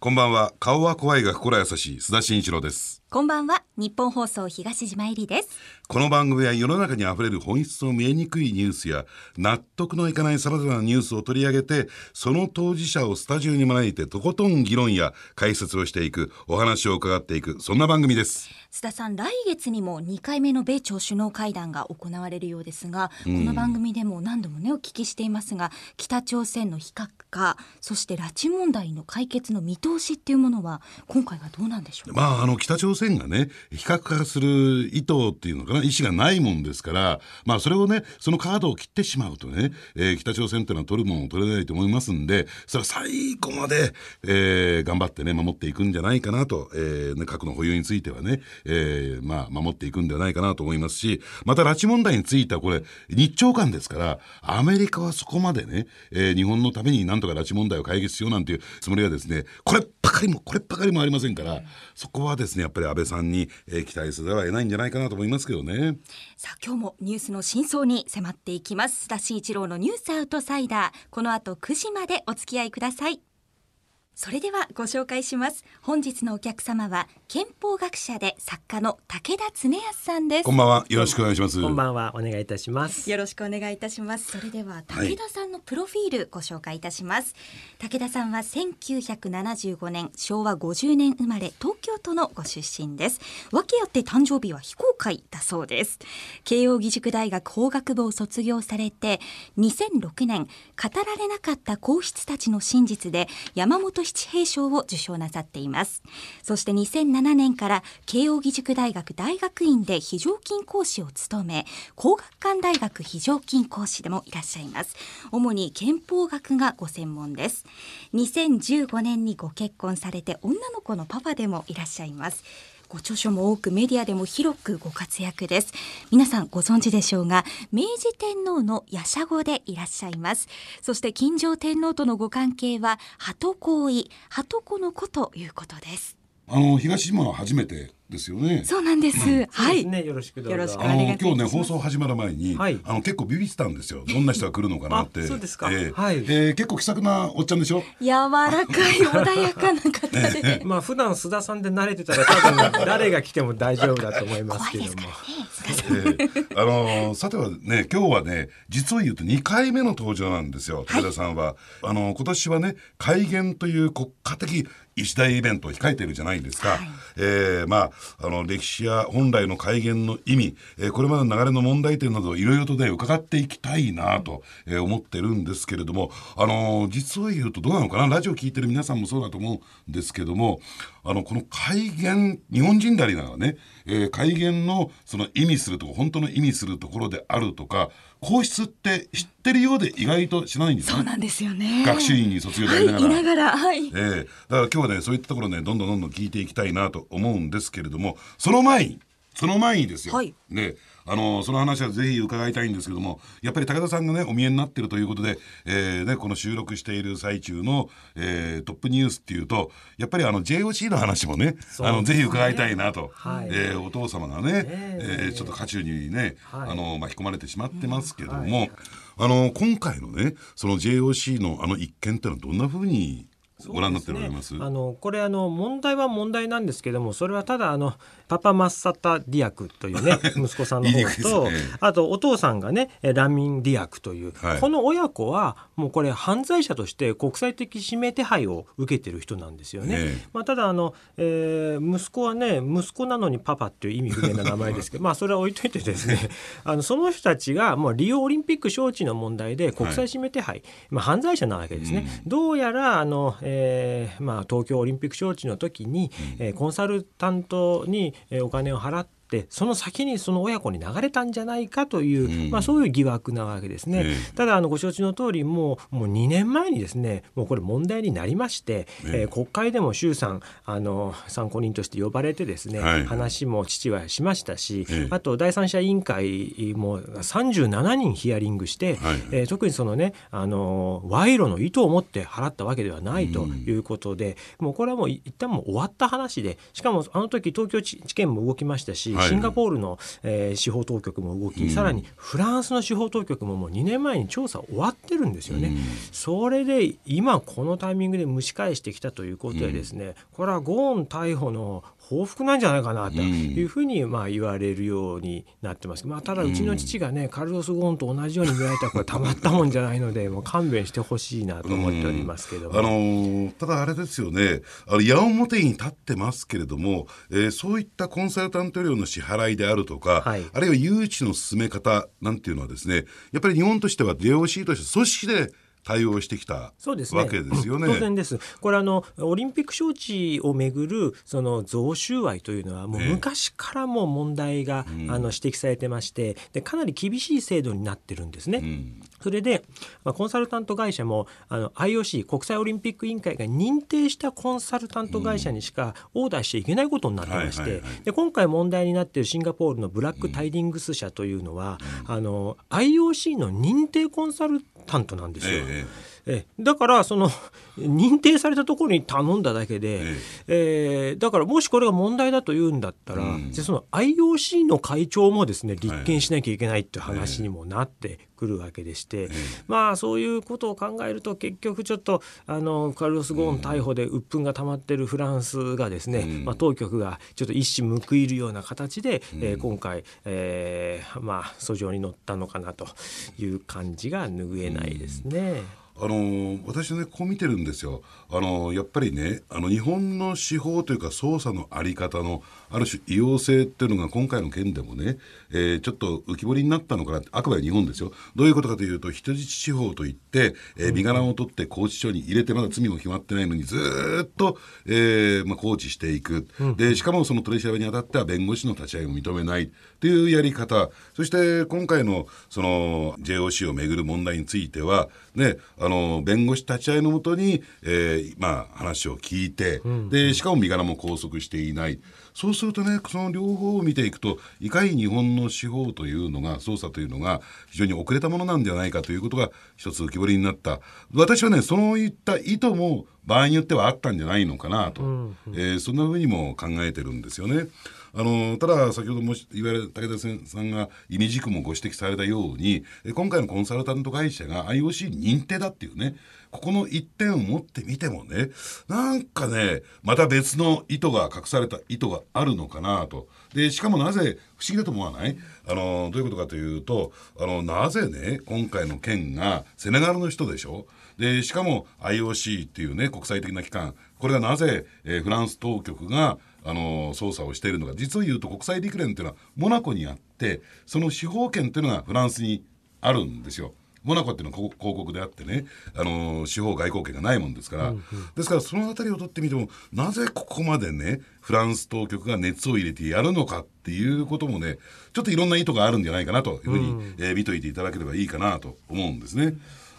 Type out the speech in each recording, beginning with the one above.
こんばんは。顔は怖いが心優しい。須田慎一郎です。こんばんは。日本放送東島えりです。この番組は世の中にあふれる本質の見えにくいニュースや納得のいかない様々なニュースを取り上げてその当事者をスタジオに招いてとことん議論や解説をしていくお話を伺っていくそんな番組です。須田さん来月にも2回目の米朝首脳会談が行われるようですが、この番組でも何度もねお聞きしていますが北朝鮮の非核化そして拉致問題の解決の見通しっていうものは今回はどうなんでしょう？か、まあ、あの北朝鮮がね非核化する意図っていうのかな意思がないもんですから、まあ、それをねそのカードを切ってしまうとね、えー北朝鮮っていうのは取るものを取れないと思いますんでそれは最後まで、えー頑張ってね守っていくんじゃないかなと、えーね、核の保有についてはね、えーまあ、守っていくんではないかなと思いますしまた拉致問題についてはこれ日朝間ですからアメリカはそこまでね、えー日本のためになんとか拉致問題を解決しようなんていうつもりはですねこればかりもこればかりもありませんからそこはですねやっぱり安倍さんに、えー期待せざるを得ないんじゃないかなと思いますけどね。さあ今日もニュースの真相に迫っていきます。須田慎一郎のニュースアウトサイダー。この後9時までお付き合いください。それではご紹介します本日のお客様は憲法学者で作家の武田恒康さんですこんばんはよろしくお願いします。こんばんは、お願いいたします。よろしくお願いいたします。それでは武田さんのプロフィールご紹介いたします。武田さんは1975年昭和50年生まれ東京都のご出身です。訳あって誕生日は非公開だそうです。慶應義塾大学法学部を卒業されて2006年語られなかった皇室たちの真実で山本七平賞を受賞なさっています。そして2007年から慶應義塾大学大学院で非常勤講師を務め工学館大学非常勤講師でもいらっしゃいます主に憲法学がご専門です2015年にご結婚されて女の子のパパでもいらっしゃいますご著書も多くメディアでも広くご活躍です。皆さんご存知でしょうが明治天皇の夜叉子でいらっしゃいます。そして金城天皇とのご関係は鳩行為鳩子の子ということです。あの東島は初めてですよね。そうなんです、はい。そうですね、よろしくどうぞ。よろしくおあ願いします。の今日ね放送始まる前に、はい。あの結構ビビってたんですよ。どんな人が来るのかなって。あそうですか。ええ。はい。ええ結構気さくなおっちゃんでしょ？柔らかい穏やかな方で。まあ普段須田さんで慣れてたら多分誰が来ても大丈夫だと思いますけども。ええ。あのさてはね今日はね実を言うと2回目の登場なんですよ武田さんは、あの今年はね改元という国家的一大イベントを控えているじゃないですか、はい。えーまああの歴史や本来の改元の意味、えーこれまでの流れの問題点などをいろいろとね伺っていきたいなと、えー思ってるんですけれどもあの実を言うとどうなのかな？ラジオ聞いてる皆さんもそうだと思うんですけどもあのこの改元日本人でありながらね、えー改元のその意味するとこ本当の意味するところであるとか皇室って知ってるようで意外と知らないんですね。そうなんですよね。学習院に卒業であながら。いながらはい。ええ。だから今日はねそういったところねどんどんどんどん聞いていきたいなと思うんですけれどもその前にその前にですよ、はい。ねあのその話はぜひ伺いたいんですけどもやっぱり武田さんがねお見えになってるということで、えーね、この収録している最中の、えートップニュースっていうとやっぱりあの JOC の話もねあのぜひ伺いたいなと、はい。えーお父様がね、え。えーちょっと渦中にね、はい。あの巻き込まれてしまってますけども、うんはい。あの今回のねその JOC のあの一件ってのはどんなふうにご覧になっておられます。あのこれあの問題は問題なんですけどもそれはただあのパパマッサタ・ディアクというね息子さんの方と、ね。あとお父さんがねえラミン・ディアクという、はい。この親子はもうこれ犯罪者として国際的指名手配を受けてる人なんですよね。ええ。まあ、ただあの、えー息子はね息子なのにパパっていう意味不明な名前ですけど まあそれは置いといてですね あのその人たちがもうリオオリンピック招致の問題で国際指名手配、まあ、犯罪者なわけですね。どうやらあの、えーまあ、東京オリンピック招致の時に、えーコンサルタントにえーお金を払ってってその先にその親子に流れたんじゃないかという、うん。まあ、そういう疑惑なわけですね。ええ。ただあのご承知の通りもうもう2年前にですねもうこれ問題になりまして、ええ。えー国会でも衆参あの参考人として呼ばれてですね、はい。話も父はしましたし、ええ。あと第三者委員会も37人ヒアリングして、はい。えー特にそのねあの賄賂の意図を持って払ったわけではないということで、もうこれはもう一旦もう終わった話でしかもあの時東京地地検も動きましたし、シンガポールの、えー、司法当局も動き、うん、さらにフランスの司法当局ももう2年前に調査終わってるんですよね。うん、それで今このタイミングで蒸し返してきたということでですね、これはゴーン逮捕の報復なんじゃないかなというふうにまあ言われるようになってます。まあ、ただうちの父がね、カルロス・ゴーンと同じように見られたらこれたまったもんじゃないので もう勘弁してほしいなと思っておりますけどあのー、ただあれですよね。あの矢面に立ってますけれども、えー、そういったコンサルタント料の支払いであるとか、はい、あるいは誘致の進め方なんていうのはですねやっぱり日本としては JOC として組織で対応してきたそうです、ね、わけですよね。当然です。これあのオリンピック招致をめぐるその贈収賄というのはもう昔からも問題が、ね、あの指摘されてましてでかなり厳しい制度になってるんですね。うん、それで、まあ、コンサルタント会社もあの IOC 国際オリンピック委員会が認定したコンサルタント会社にしかオーダーしちゃいけないことになってまして、で今回問題になっているシンガポールのブラックタイディングス社というのは、うん、あの IOC の認定コンサルタントなんですよ。え yeah. えだからその 認定されたところに頼んだだけで、ええ。ー、だからもしこれが問題だというんだったら、うん、その IOC の会長もですね立件しなきゃいけないっていう話にもなってくるわけでして、え。まあそういうことを考えると結局ちょっとあのカルロス・ゴーン逮捕で鬱憤が溜まってるフランスがですね、うん、まあ、当局がちょっと一矢報いるような形で、うん、えー、今回、えー、まあ訴状に乗ったのかなという感じが拭えないですね。あの私ねこう見てるんですよ。あのやっぱりねあの日本の司法というか捜査の在り方のある種異様性っていうのが今回の件でもね、えー、ちょっと浮き彫りになったのかなあくまで日本ですよ。どういうことかというと人質司法といって、えー、身柄を取って拘置所に入れてまだ罪も決まってないのにずっと、えーまあ、拘置していく、うん、でしかもその取り調べにあたっては弁護士の立ち会いを認めない。というやり方。そして今回のその JOC をめぐる問題についてはねあの弁護士立ち会いのもとに、えーまあ、話を聞いて、うん、でしかも身柄も拘束していない。そうするとねその両方を見ていくといかに日本の司法というのが捜査というのが非常に遅れたものなんではないかということが一つ浮き彫りになった。私はねそういった意図も場合によってはあったんじゃないのかなと、うんうん、えー、そんなふうにも考えてるんですよね。あのただ先ほども言われ武田さんが意味軸もご指摘されたように今回のコンサルタント会社が IOC 認定だっていうねここの一点を持ってみてもねなんかねまた別の意図が隠された意図があるのかなと。でしかもなぜ不思議だと思わない？あのどういうことかというとあのなぜね今回の件がセネガルの人でしょ？でしかも IOC っていうね国際的な機関。これがなぜ、えー、フランス当局があの捜査をしているのか実を言うと国際陸連っていうのはモナコにあってその司法権っていうのがフランスにあるんですよ。モナコっていうのは広告であってね、あの司法外交権がないもんですから、うんうん、ですからその辺りを取ってみてもなぜここまでねフランス当局が熱を入れてやるのかっていうこともねちょっといろんな意図があるんじゃないかなというふうに、うん、えー、見といていただければいいかなと思うんですね。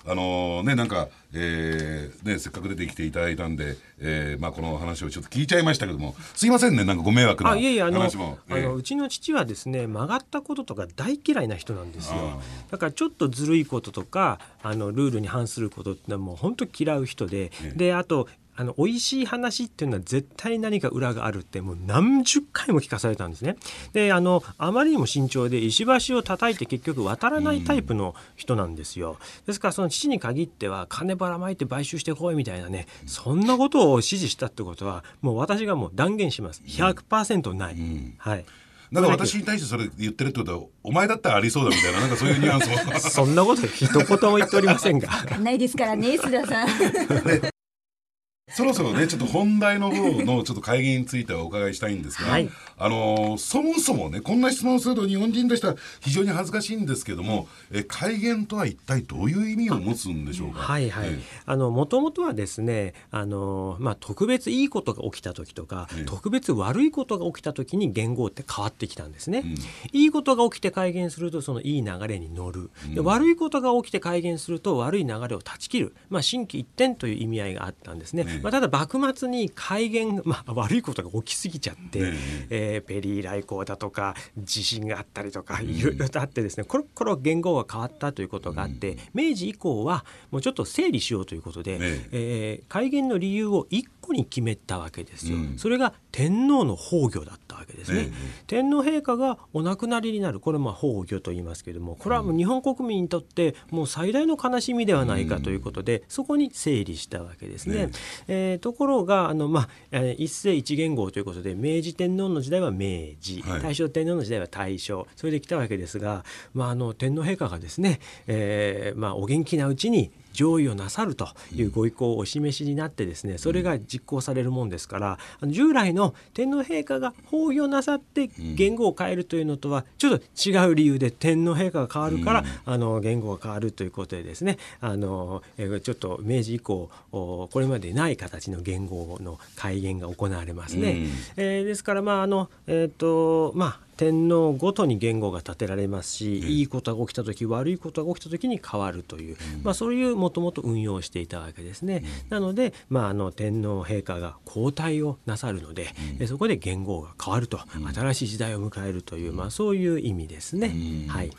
あのー、ねなんか、えー、ねせっかく出てきていただいたんで、えー、まあこの話をちょっと聞いちゃいましたけどもすいませんねなんかご迷惑な話も。あの、うちの父はですね曲がったこととか大嫌いな人なんですよ。だからちょっとずるいこととかあのルールに反することってのはもう本当嫌う人で、であとあの美味しい話っていうのは絶対何か裏があるってもう何十回も聞かされたんですね。であのあまりにも慎重で石橋を叩いて結局渡らないタイプの人なんですよ。ですからその父に限っては金ばらまいて買収してこいみたいなねそんなことを指示したってことはもう私がもう断言します。100%ない。うん、はい。なんか私に対してそれ言ってるってことはお前だったらありそうだみたいななんかそういうニュアンスも。そんなこと一言も言っておりませんが。ないですからね須田さん そろそろねちょっと本題の方のちょっと会議についてはお伺いしたいんですが、はい、あのそもそもねこんな質問をすると日本人としては非常に恥ずかしいんですけどもえ改元とは一体どういう意味を持つんでしょうか？はいはい。あのもともとはですねあのまあ特別いいことが起きた時とか、特別悪いことが起きた時に元号って変わってきたんですね。うん、いいことが起きて改元するとそのいい流れに乗る。で悪いことが起きて改元すると悪い流れを断ち切る。まあ心機一転という意味合いがあったんですね。まあ、ただ幕末に改元、まあ、悪いことが起きすぎちゃって、ねえ。ー、ペリー来航だとか地震があったりとかいろいろとあってですねコロコロ元号が変わったということがあって、明治以降はもうちょっと整理しようということで、ねえ。ー、改元の理由を一個後に決めたわけですよ。うん。それが天皇の崩御だったわけですね。え。天皇陛下がお亡くなりになる。これまあ崩御と言いますけれどもこれはもう日本国民にとってもう最大の悲しみではないかということで、そこに整理したわけですね。ねえーところがあの、まあ、えー一世一元号ということで明治天皇の時代は明治、はい。大正天皇の時代は大正。それで来たわけですが、まあ、あの天皇陛下がですね、えーまあ、お元気なうちに上位をなさるというご意向をお示しになってですねそれが実行されるもんですから従来の天皇陛下が崩御なさって言語を変えるというのとはちょっと違う理由で天皇陛下が変わるから、あの言語が変わるということでですねあの、えーちょっと明治以降おこれまでない形の言語の改元が行われますね。うん。えーですからまああのえっ、とまあ天皇ごとに言語が立てられますし、いいことが起きた時悪いことが起きた時に変わるという、まあ、そういうもともと運用していたわけですね。なので、まあ、あの天皇陛下が交代をなさるので、えそこで言語が変わると、新しい時代を迎えるという、まあ、そういう意味ですね。はい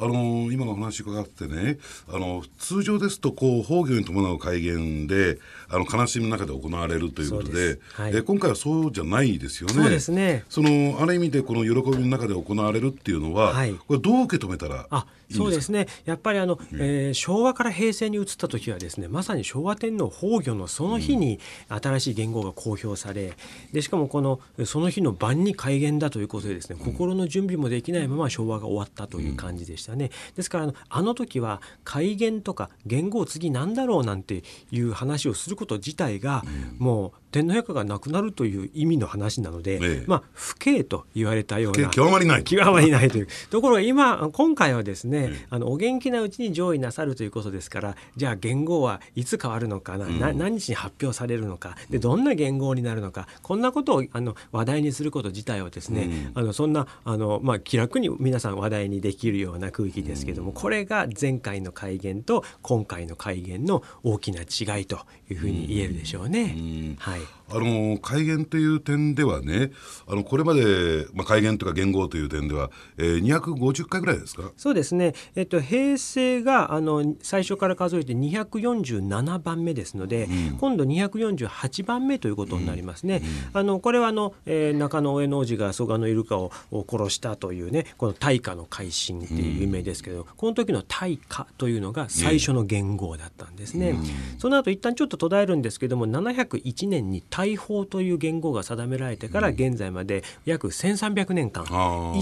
あのー今のお話伺ってねあの通常ですとこう崩御に伴う改元であの悲しみの中で行われるということではい。え今回はそうじゃないですよね。そうですね。そのある意味でこの喜びの中で行われるっていうのは、はい。これどう受け止めたらそうですすね。やっぱりあの、えー昭和から平成に移った時はですねまさに昭和天皇崩御のその日に新しい元号が公表されでしかもこのその日の晩に改元だということでですね心の準備もできないまま昭和が終わったという感じでしたね。ですからあのあの時は改元とか元号次なんだろうなんていう話をすること自体が、もう天皇陛下が亡くなるという意味の話なので、ええ。まあ不敬と言われたようけな極まりない極まりないという。ところが今今回はですね、あのお元気なうちに上位なさるということですからじゃあ元号はいつ変わるのかな、な何日に発表されるのかでどんな元号になるのかこんなことをあの話題にすること自体はですね、あのそんなあの、まあ、気楽に皆さん話題にできるような空気ですけども、これが前回の改元と今回の改元の大きな違いというふうに言えるでしょうね。はいあの改元という点ではねあのこれまで、まあ、改元とか元号という点では、えー、250回ぐらいですか？そうですね、えっと、平成があの最初から数えて247番目ですので、今度248番目ということになりますね。あのこれはあの、えー中野上野王子が蘇我のイルカをを殺したというねこの大化の改新っていう有名ですけど、この時の大化というのが最初の元号だったんですね。その後一旦ちょっと途絶えるんですけども701年に大法という元号が定められてから現在まで約1300年間、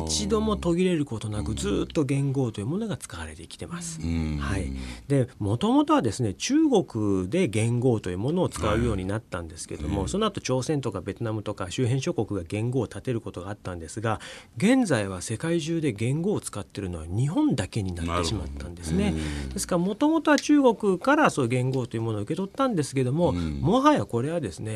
一度も途切れることなくずっと元号というものが使われてきてます。ん。はい、でもともとはですね中国で元号というものを使うようになったんですけども、その後朝鮮とかベトナムとか周辺諸国が元号を立てることがあったんですが現在は世界中で元号を使っているのは日本だけになってしまったんですね。ですからもともとは中国からそういう元号というものを受け取ったんですけども、もはやこれはですね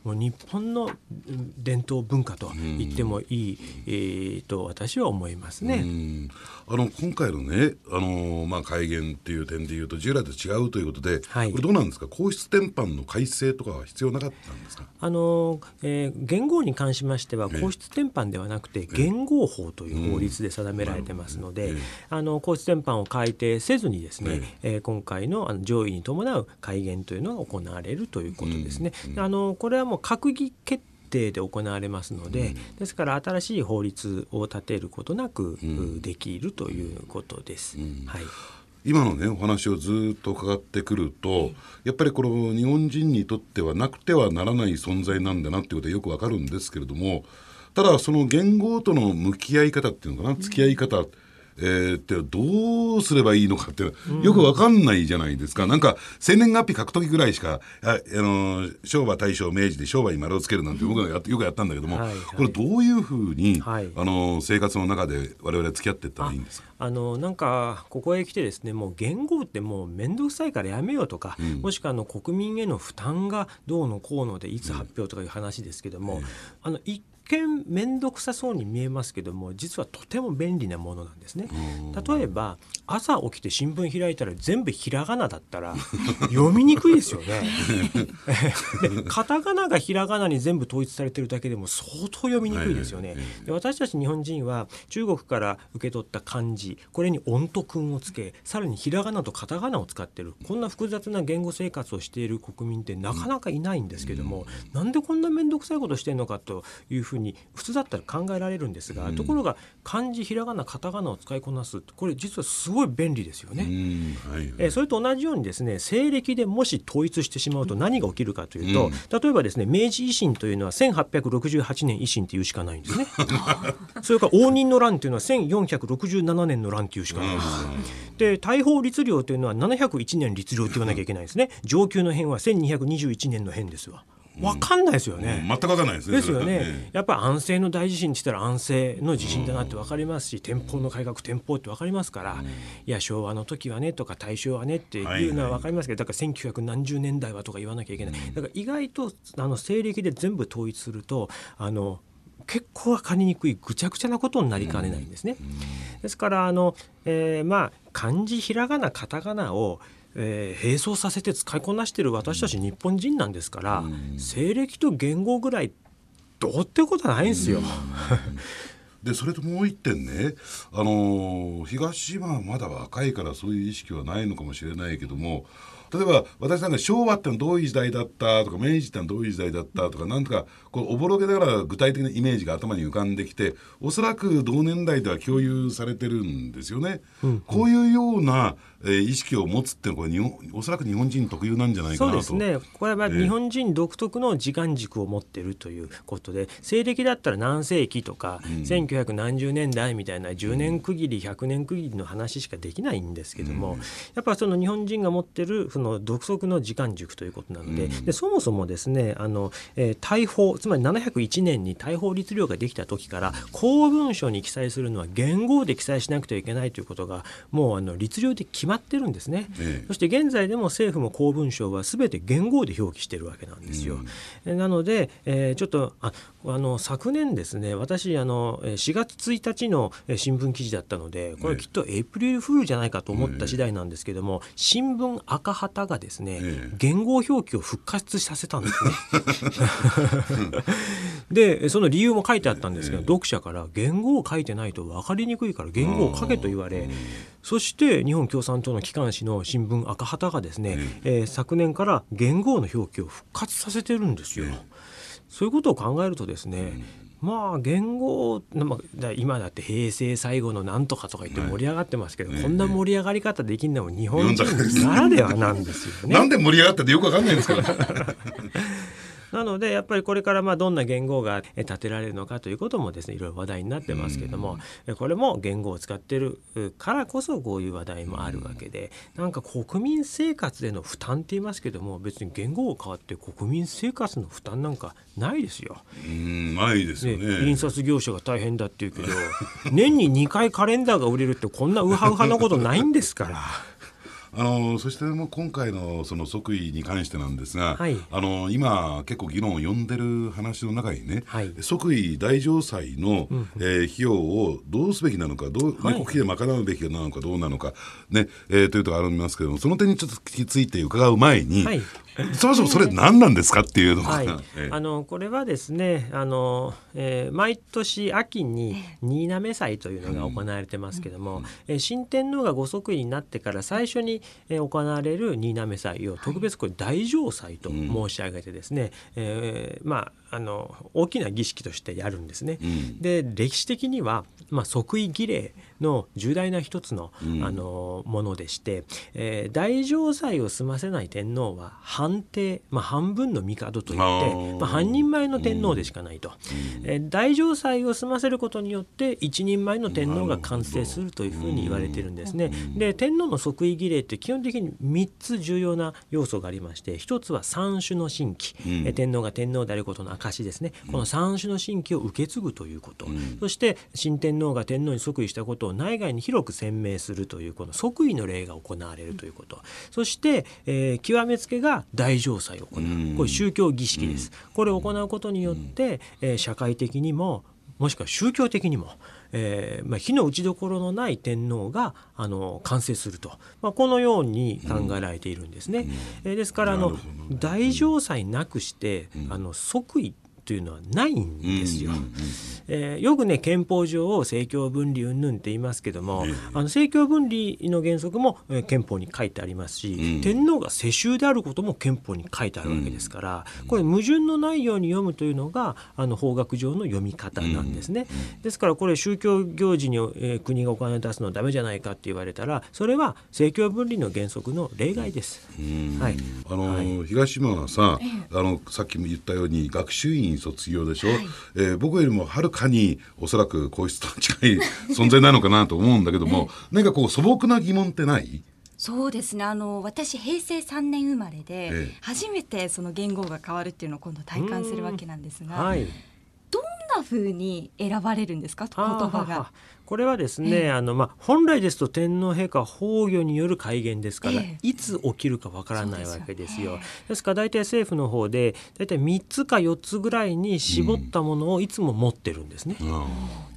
もう日本のうん伝統文化と言ってもいい、えーと私は思いますね。うん。あの今回のね、あのまあ、改元っていう点でいうと従来と違うということで、はい。これどうなんですか？皇室典範の改正とかは必要なかったんですか？あのえー元号に関しましてはええ。皇室典範ではなくて元号法という法律で定められてますので、ええ。あの皇室典範を改定せずにですね、ええ。ー今回のあの上位に伴う改元というのが行われるということですね。あのこれはもう閣議決定で行われますので、ですから新しい法律を立てることなく、できるということです。はい。今のねお話をずっと伺ってくるとやっぱりこの日本人にとってはなくてはならない存在なんだなっていうことはよくわかるんですけれどもただその言語との向き合い方っていうのかな付き合い方、えーってどうすればいいのかってよくわかんないじゃないですか、なんか生年月日書く時ぐらいしかああの昭和大正明治で昭和に丸をつけるなんて僕がやっよくやったんだけども、はいはい。これどういうふうに、はい。あの生活の中で我々付き合っていったらいいんですか？あのなんかここへ来てですねもう言語ってもう面倒くさいからやめようとか、もしくはあの国民への負担がどうのこうのでいつ発表とかいう話ですけども、あの一見面倒くさそうに見えますけども実はとても便利なものなんですね。例えば朝起きて新聞開いたら全部ひらがなだったら読みにくいですよね。で カタカナがひらがなに全部統一されてるだけでも相当読みにくいですよね。で私たち日本人は中国から受け取った漢字これに音と訓をつけさらにひらがなとカタカナを使ってるこんな複雑な言語生活をしている国民ってなかなかいないんですけども、なんでこんな面倒くさいことしてんのかというふうに普通だったら考えられるんですが、ところが漢字ひらがなカタカナを使いこなすこれ実はすごい便利ですよね。はいえーそれと同じようにですね西暦でもし統一してしまうと何が起きるかというと、例えばですね明治維新というのは1868年維新っていうしかないんですね。それから応仁の乱というのは1467年の乱というしかないんです。で大法律令というのは701年律令って言わなきゃいけないんですね。上級の変は1221年の変ですわわかんないですよね、全くわかんないですね。ですよね。やっぱり安政の大地震って言ったら安政の地震だなって分かりますし、天保の改革天保って分かりますから、いや昭和の時はねとか大正はねっていうのは分かりますけど、だから1900何十年代はとか言わなきゃいけない。だから意外とあの西暦で全部統一するとあの結構分かりにくいぐちゃぐちゃなことになりかねないんですね。ですからあの、えーまあ漢字ひらがなカタカナをえー並走させて使いこなしてる私たち日本人なんですから、西暦と言語ぐらいどうってことはないんですよ。でそれともう一点ね、あのー東島はまだ若いからそういう意識はないのかもしれないけども例えば私なんか昭和ってのはどういう時代だったとか明治ってのはどういう時代だったとかなんとかこうおぼろげながら具体的なイメージが頭に浮かんできておそらく同年代では共有されてるんですよね。こういうような、えー意識を持つっていうのはこれ日本おそらく日本人特有なんじゃないかそうなと。ですね。これは日本人独特の時間軸を持ってるということで西暦だったら何世紀とか、1900何十年代みたいな10年区切り100年区切りの話しかできないんですけども、やっぱその日本人が持ってるその独特の時間軸ということなので,、でそもそもですねあの、えー大法つまり701年に大法律令ができた時から公文書に記載するのは元号で記載しなくてはいけないということがもうあの律令で決まってるんですね。ええそして現在でも政府も公文書は全て元号で表記してるわけなんですよ。えなので、えーちょっとああの昨年ですね私あのえー4月1日のえー新聞記事だったのでこれきっとエイプリルフールじゃないかと思った次第なんですけども新聞赤旗がですねええ元号表記を復活させたんですね。でその理由も書いてあったんですけど、読者から元号を書いてないと分かりにくいから元号を書けと言われそして日本共産党の機関紙の新聞赤旗がですね、えー昨年から元号の表記を復活させてるんですよ。そういうことを考えるとですね、まあ元号、まあだ今だって平成最後のなんとかとか言って盛り上がってますけど、こんな盛り上がり方できるのも日本人ならではなんですよね。なんで盛り上がったってよくわかんないんですから。なのでやっぱりこれからまあどんな言語がえ立てられるのかということもですねいろいろ話題になってますけどもえこれも言語を使ってるうからこそこういう話題もあるわけでなんか国民生活での負担って言いますけども別に言語が変わって国民生活の負担なんかないですよ。うんないですねよね。印刷業者が大変だって言うけど年に2回カレンダーが売れるってこんなウハウハなことないんですから。あのそしてもう今回のその即位に関してなんですが、はい。あの今結構議論を呼んでる話の中にね、はい。即位大嘗祭の、えー費用をどうすべきなのかどう、ねはい。国費で賄うべきなのかどうなのか、ねえーというところがありますけどもその点にちょっとついて伺う前に、はい。そもそもそれ何なんですかっていうのが、はい。え、ー。あのこれはですねあの、えー毎年秋に新滑祭というのが行われてますけども、えー新天皇がご即位になってから最初に、えー行われる新滑祭を特別これ大乗祭と申し上げてですね、えーまああの大きな儀式としてやるんですね。うん。で歴史的には、まあ、即位儀礼の重大な一つの,、うん。あのものでして、えー大乗祭を済ませない天皇は半帝、まあ、半分の帝といってまあ、半人前の天皇でしかないと、えー大乗祭を済ませることによって一人前の天皇が完成するというふうに言われてるんですね。で天皇の即位儀礼って基本的に3つ重要な要素がありまして一つは三種の神器、うん。えー天皇が天皇であることの証ですねこの三種の神器を受け継ぐということ、そして新天皇が天皇に即位したことを内外に広く宣明するというこの即位の礼が行われるということ、そして、えー、極めつけが大城祭を行う。これ宗教儀式です、これを行うことによって、えー、社会的にももしくは宗教的にも、えーまあ、火の打ちどころのない天皇があの完成すると、まあ、このように考えられているんですね。うん、えー、ですからあの、大城祭なくして、あの即位というのはないんですよ。えー、よくね憲法上を政教分離云々って言いますけども、あの政教分離の原則も、えー、憲法に書いてありますし、うん、天皇が世襲であることも憲法に書いてあるわけですから、これ矛盾のないように読むというのがあの法学上の読み方なんですね。ですからこれ宗教行事に、えー、国がお金を出すのはダメじゃないかって言われたらそれは政教分離の原則の例外です。はい、あの、はい、東島はさ、あのさっきも言ったように学習院卒業でしょ、はい、えー、僕よりもはるかにおそらく皇室と近い 存在なのかなと思うんだけども、何かこう素朴な疑問ってない？そうですね。あの私平成3年生まれで、ええ、初めてその言語が変わるっていうのを今度体感するわけなんですが、はい、なふうに選ばれるんですか？言葉が。これはですね、えあのまあ、本来ですと天皇陛下崩御による改元ですから、え、いつ起きるかわからないわけですよ。ですから大体政府の方で大体3つか4つぐらいに絞ったものをいつも持ってるんですね。うん、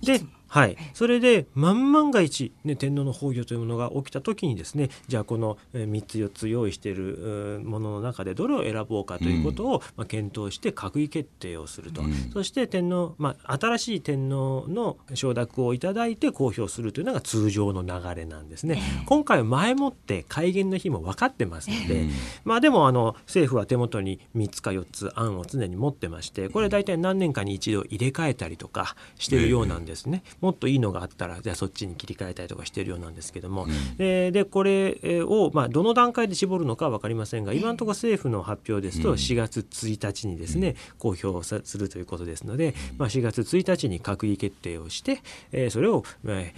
ではい、それで万万が一、ね、天皇の崩御というものが起きた時にですねじゃあこの3つ4つ用意しているものの中でどれを選ぼうかということを、まあ、検討して閣議決定をすると、うん、そして天皇、まあ、新しい天皇の承諾をいただいて公表するというのが通常の流れなんですね。今回は前もって改元の日も分かってますので、まあ、でもあの政府は手元に3つか4つ案を常に持ってましてこれ大体何年かに一度入れ替えたりとかしているようなんですね。もっといいのがあったらじゃあそっちに切り替えたりとかしているようなんですけども、うん、えー、でこれを、まあ、どの段階で絞るのかは分かりませんが今のところ政府の発表ですと4月1日にですね、うん、公表するということですので、まあ、4月1日に閣議決定をして、えー、それを、え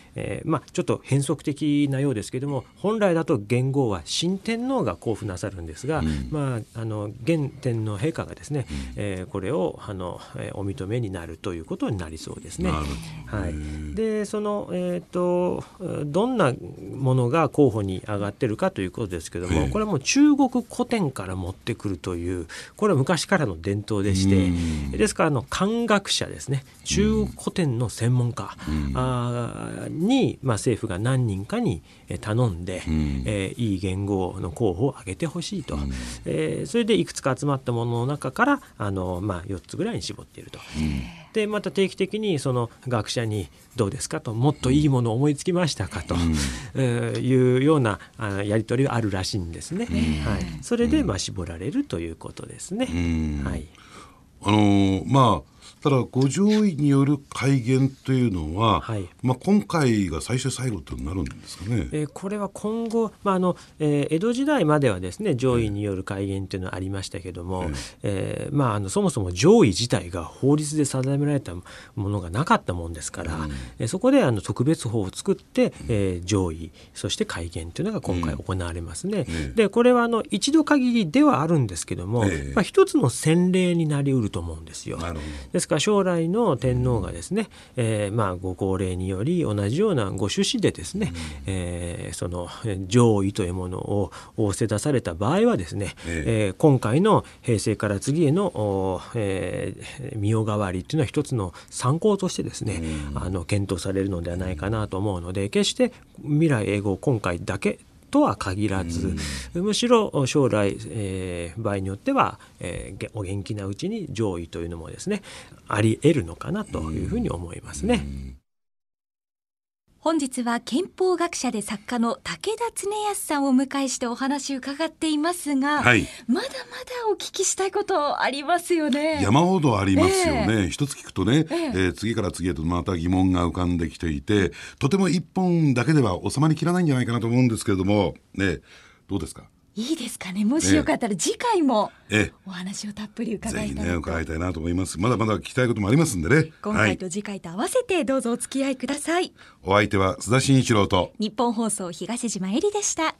ーまあ、ちょっと変則的なようですけども本来だと元号は新天皇が交付なさるんですが、うん、まあ、あの現天皇陛下がですね、えー、これをあのお認めになるということになりそうですね。はい、でその、えーと、どんなものが候補に上がってるかということですけども、これはもう中国古典から持ってくるというこれは昔からの伝統でしてですからあの漢学者ですね。中国古典の専門家あに、まあ、政府が何人かに頼んで、えー、いい言語の候補を挙げてほしいと、えー、それでいくつか集まったものの中からあの、まあ、4つぐらいに絞っていると。でまた定期的にその学者にどうですかともっといいものを思いつきましたかと、うん、いうようなやり取りがあるらしいんですね。はい、それでまあ絞られるということですね。はい、あのー、まあただ五条院による改元というのは、はい、まあ、今回が最初最後となるんですかね、えー、これは今後、まああのえー、江戸時代まではですね上位による改元というのはありましたけども、えー、えー、まあ、あのそもそも上位自体が法律で定められたものがなかったもんですから、うん、えそこであの特別法を作って、えー、上位そして改元というのが今回行われますね。うん、でこれはあの一度限りではあるんですけども、まあ、一つの先例になりうると思うんですよ。ですからか将来の天皇がですね、えー、まあご高齢により同じようなご出資でですね、えー、その上位というものを仰せ出された場合はですね、えー、今回の平成から次への、えー、御代替わりというのは一つの参考としてですね、あの検討されるのではないかなと思うので決して未来永劫今回だけとは限らず、むしろ将来、えー、場合によっては、えー、お元気なうちに上位というのもですねあり得るのかなというふうに思いますね。本日は憲法学者で作家の武田恒康さんをお迎えしてお話を伺っていますが、はい、まだまだお聞きしたいことありますよね。山ほどありますよね、えー、一つ聞くとね、えー、えー、次から次へとまた疑問が浮かんできていてとても一本だけでは収まりきらないんじゃないかなと思うんですけれどもねどうですか？いいですかね。もしよかったら次回もお話をたっぷり伺いたい、ね、伺いたいなと思います。まだまだ聞きたいこともありますんでね。今回と次回と合わせてどうぞお付き合いください、はい、お相手は須田慎一郎と。日本放送東島えりでした